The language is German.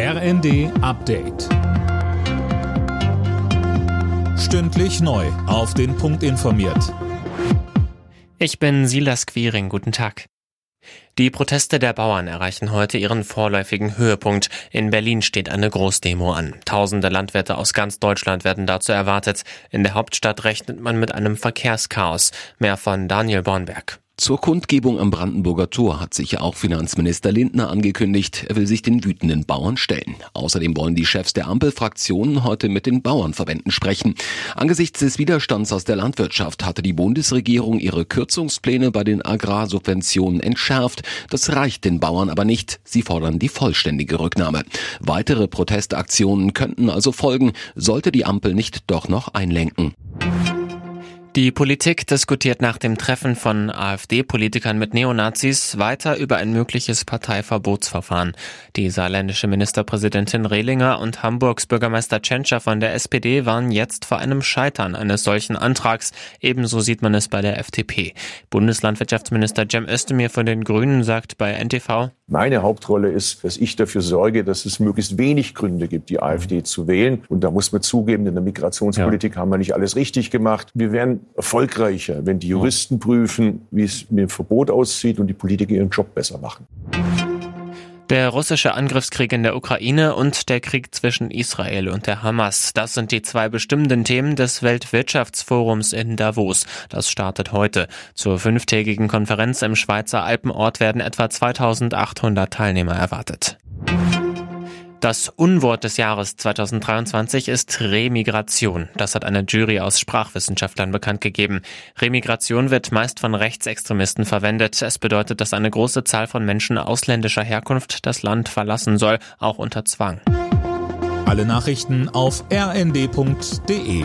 RND Update. Stündlich neu. Auf den Punkt informiert. Ich bin Silas Quiring. Guten Tag. Die Proteste der Bauern erreichen heute ihren vorläufigen Höhepunkt. In Berlin steht eine Großdemo an. Tausende Landwirte aus ganz Deutschland werden dazu erwartet. In der Hauptstadt rechnet man mit einem Verkehrschaos. Mehr von Daniel Bornberg. Zur Kundgebung am Brandenburger Tor hat sich ja auch Finanzminister Lindner angekündigt, er will sich den wütenden Bauern stellen. Außerdem wollen die Chefs der Ampelfraktionen heute mit den Bauernverbänden sprechen. Angesichts des Widerstands aus der Landwirtschaft hatte die Bundesregierung ihre Kürzungspläne bei den Agrarsubventionen entschärft. Das reicht den Bauern aber nicht. Sie fordern die vollständige Rücknahme. Weitere Protestaktionen könnten also folgen, sollte die Ampel nicht doch noch einlenken. Die Politik diskutiert nach dem Treffen von AfD-Politikern mit Neonazis weiter über ein mögliches Parteiverbotsverfahren. Die saarländische Ministerpräsidentin Rehlinger und Hamburgs Bürgermeister Tschentscher von der SPD waren jetzt vor einem Scheitern eines solchen Antrags. Ebenso sieht man es bei der FDP. Bundeslandwirtschaftsminister Cem Özdemir von den Grünen sagt bei NTV, meine Hauptrolle ist, dass ich dafür sorge, dass es möglichst wenig Gründe gibt, die AfD zu wählen. Und da muss man zugeben, in der Migrationspolitik ja. haben wir nicht alles richtig gemacht. Wir werden erfolgreicher, wenn die Juristen prüfen, wie es mit dem Verbot aussieht und die Politiker ihren Job besser machen. Der russische Angriffskrieg in der Ukraine und der Krieg zwischen Israel und der Hamas. Das sind die zwei bestimmenden Themen des Weltwirtschaftsforums in Davos. Das startet heute. Zur fünftägigen Konferenz im Schweizer Alpenort werden etwa 2800 Teilnehmer erwartet. Das Unwort des Jahres 2023 ist Remigration. Das hat eine Jury aus Sprachwissenschaftlern bekannt gegeben. Remigration wird meist von Rechtsextremisten verwendet. Es bedeutet, dass eine große Zahl von Menschen ausländischer Herkunft das Land verlassen soll, auch unter Zwang. Alle Nachrichten auf rnd.de